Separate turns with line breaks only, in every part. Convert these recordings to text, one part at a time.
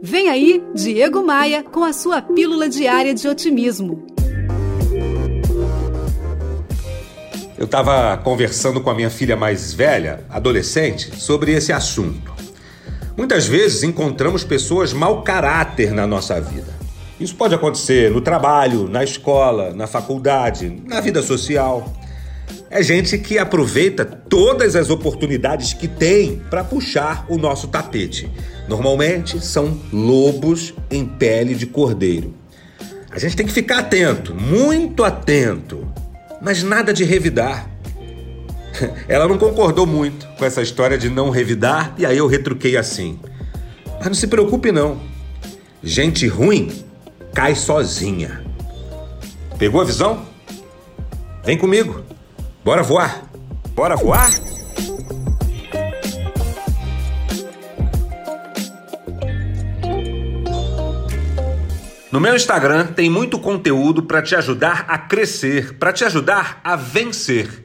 Vem aí, Diego Maia, com a sua pílula diária de otimismo.
Eu estava conversando com a minha filha mais velha, adolescente, sobre esse assunto. Muitas vezes encontramos pessoas mau caráter na nossa vida. Isso pode acontecer no trabalho, na escola, na faculdade, na vida social. É gente que aproveita todas as oportunidades que tem para puxar o nosso tapete. Normalmente são lobos em pele de cordeiro. A gente tem que ficar atento, muito atento, mas nada de revidar. Ela não concordou muito com essa história de não revidar e aí eu retruquei assim. Mas não se preocupe não. Gente ruim cai sozinha. Pegou a visão? Vem comigo. Bora voar. Bora voar? No meu Instagram tem muito conteúdo para te ajudar a crescer, para te ajudar a vencer.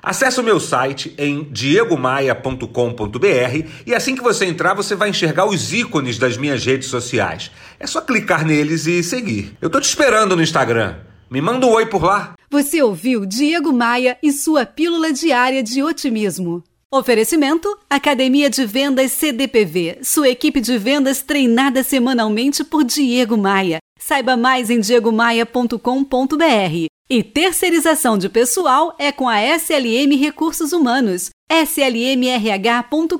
Acesse o meu site em diegomaia.com.br e assim que você entrar, você vai enxergar os ícones das minhas redes sociais. É só clicar neles e seguir. Eu tô te esperando no Instagram. Me manda um oi por lá.
Você ouviu Diego Maia e sua pílula diária de otimismo. Oferecimento: Academia de Vendas CDPV, sua equipe de vendas treinada semanalmente por Diego Maia. Saiba mais em diegomaia.com.br. E terceirização de pessoal é com a SLM Recursos Humanos, slmrh.com.br.